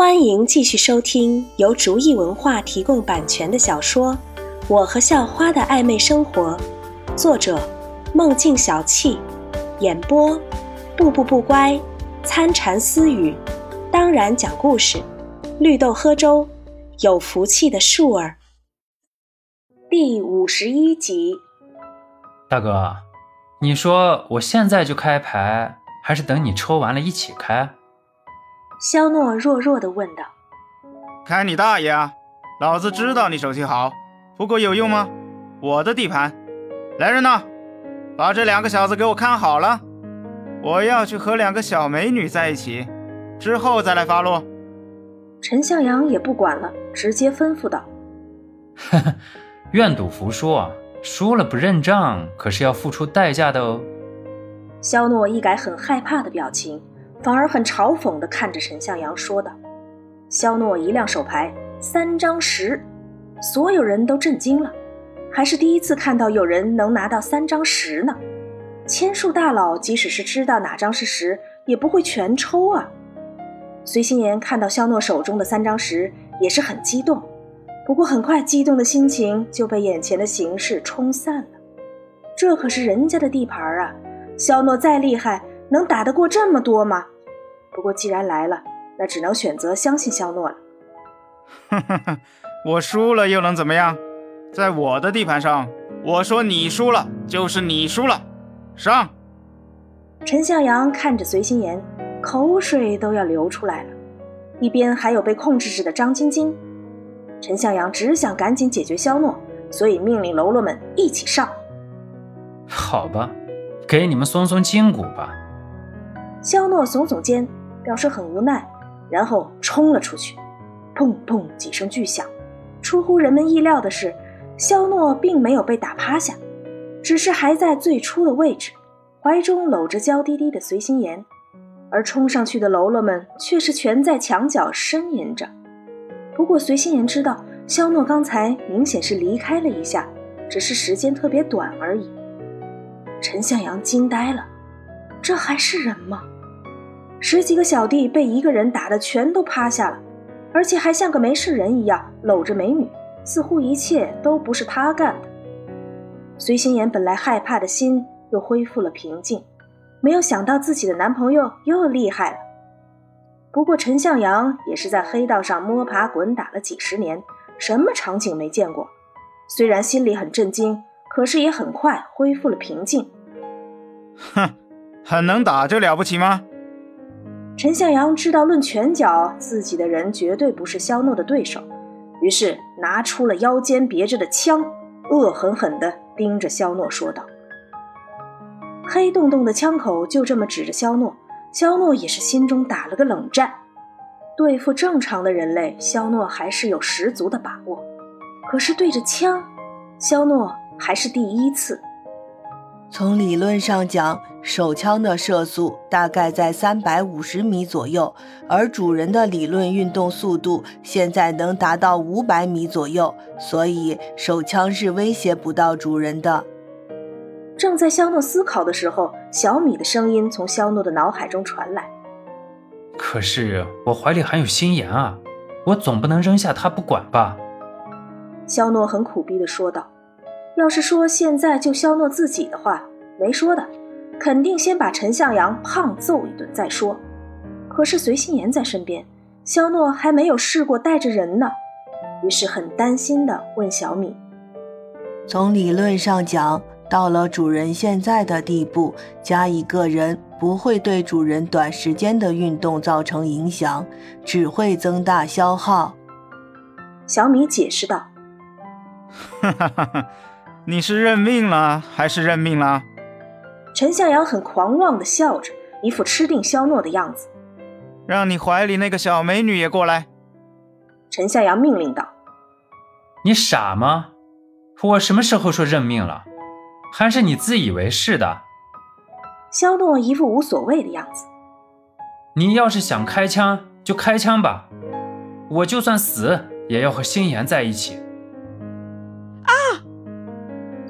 欢迎继续收听由竹意文化提供版权的小说《我和校花的暧昧生活》，作者：梦境小憩，演播：步步不乖、参禅私语，当然讲故事，绿豆喝粥，有福气的树儿。第五十一集。大哥，你说我现在就开牌，还是等你抽完了一起开？肖诺弱弱的问道：“开你大爷啊！老子知道你手气好，不过有用吗？我的地盘，来人呐，把这两个小子给我看好了！我要去和两个小美女在一起，之后再来发落。”陈向阳也不管了，直接吩咐道：“呵呵，愿赌服输啊，输了不认账，可是要付出代价的哦。”肖诺一改很害怕的表情。反而很嘲讽地看着陈向阳说道：“肖诺一亮手牌，三张十，所有人都震惊了，还是第一次看到有人能拿到三张十呢。千术大佬即使是知道哪张是十，也不会全抽啊。”随心言看到肖诺手中的三张十，也是很激动，不过很快激动的心情就被眼前的形势冲散了。这可是人家的地盘啊，肖诺再厉害。能打得过这么多吗？不过既然来了，那只能选择相信肖诺了。哼哼哼，我输了又能怎么样？在我的地盘上，我说你输了就是你输了。上！陈向阳看着随心言，口水都要流出来了。一边还有被控制着的张晶晶。陈向阳只想赶紧解决肖诺，所以命令喽啰们一起上。好吧，给你们松松筋骨吧。肖诺耸耸肩，表示很无奈，然后冲了出去。砰砰几声巨响，出乎人们意料的是，肖诺并没有被打趴下，只是还在最初的位置，怀中搂着娇滴滴的随心言，而冲上去的喽啰们却是全在墙角呻吟着。不过随心言知道，肖诺刚才明显是离开了一下，只是时间特别短而已。陈向阳惊呆了，这还是人吗？十几个小弟被一个人打得全都趴下了，而且还像个没事人一样搂着美女，似乎一切都不是他干的。随心妍本来害怕的心又恢复了平静，没有想到自己的男朋友又厉害了。不过陈向阳也是在黑道上摸爬滚打了几十年，什么场景没见过，虽然心里很震惊，可是也很快恢复了平静。哼，很能打就了不起吗？陈向阳知道，论拳脚，自己的人绝对不是肖诺的对手，于是拿出了腰间别着的枪，恶狠狠地盯着肖诺说道：“黑洞洞的枪口就这么指着肖诺，肖诺也是心中打了个冷战。对付正常的人类，肖诺还是有十足的把握，可是对着枪，肖诺还是第一次。”从理论上讲，手枪的射速大概在三百五十米左右，而主人的理论运动速度现在能达到五百米左右，所以手枪是威胁不到主人的。正在肖诺思考的时候，小米的声音从肖诺的脑海中传来：“可是我怀里还有心妍啊，我总不能扔下她不管吧？”肖诺很苦逼地说道。要是说现在就肖诺自己的话，没说的，肯定先把陈向阳胖揍一顿再说。可是随心言在身边，肖诺还没有试过带着人呢，于是很担心的问小米：“从理论上讲，到了主人现在的地步，加一个人不会对主人短时间的运动造成影响，只会增大消耗。”小米解释道：“哈哈哈哈。”你是认命了还是认命了？陈向阳很狂妄的笑着，一副吃定肖诺的样子。让你怀里那个小美女也过来。陈向阳命令道：“你傻吗？我什么时候说认命了？还是你自以为是的？”肖诺一副无所谓的样子。你要是想开枪就开枪吧，我就算死也要和心妍在一起。啊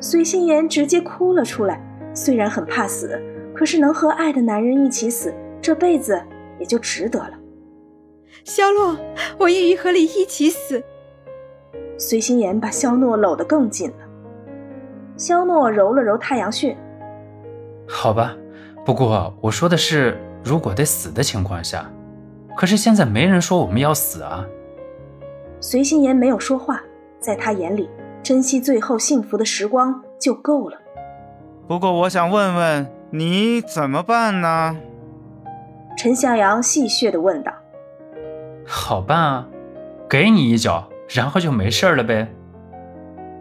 随心妍直接哭了出来，虽然很怕死，可是能和爱的男人一起死，这辈子也就值得了。肖洛，我愿意和你一起死。随心言把肖诺搂得更紧了。肖诺揉了揉太阳穴。好吧，不过我说的是如果得死的情况下，可是现在没人说我们要死啊。随心言没有说话，在他眼里，珍惜最后幸福的时光就够了。不过我想问问你怎么办呢？陈向阳戏谑地问道。好办啊，给你一脚，然后就没事了呗。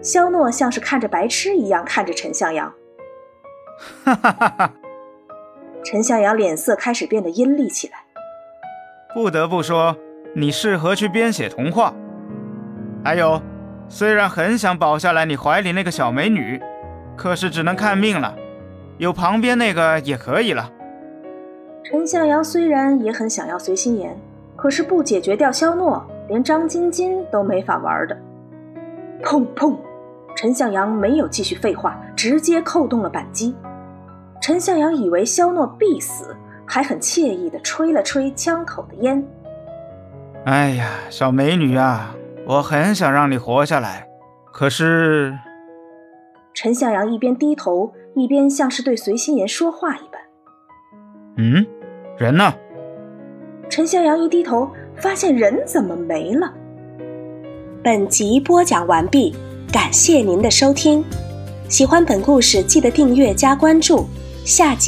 肖诺像是看着白痴一样看着陈向阳。哈哈哈哈！陈向阳脸色开始变得阴厉起来。不得不说，你适合去编写童话。还有，虽然很想保下来你怀里那个小美女，可是只能看命了。有旁边那个也可以了。陈向阳虽然也很想要随心言，可是不解决掉肖诺，连张晶晶都没法玩的。砰砰！陈向阳没有继续废话，直接扣动了扳机。陈向阳以为肖诺必死，还很惬意地吹了吹枪口的烟。哎呀，小美女啊，我很想让你活下来，可是……陈向阳一边低头，一边像是对随心言说话一般。嗯，人呢？陈向阳一低头，发现人怎么没了？本集播讲完毕，感谢您的收听。喜欢本故事，记得订阅加关注，下集。